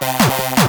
Bye.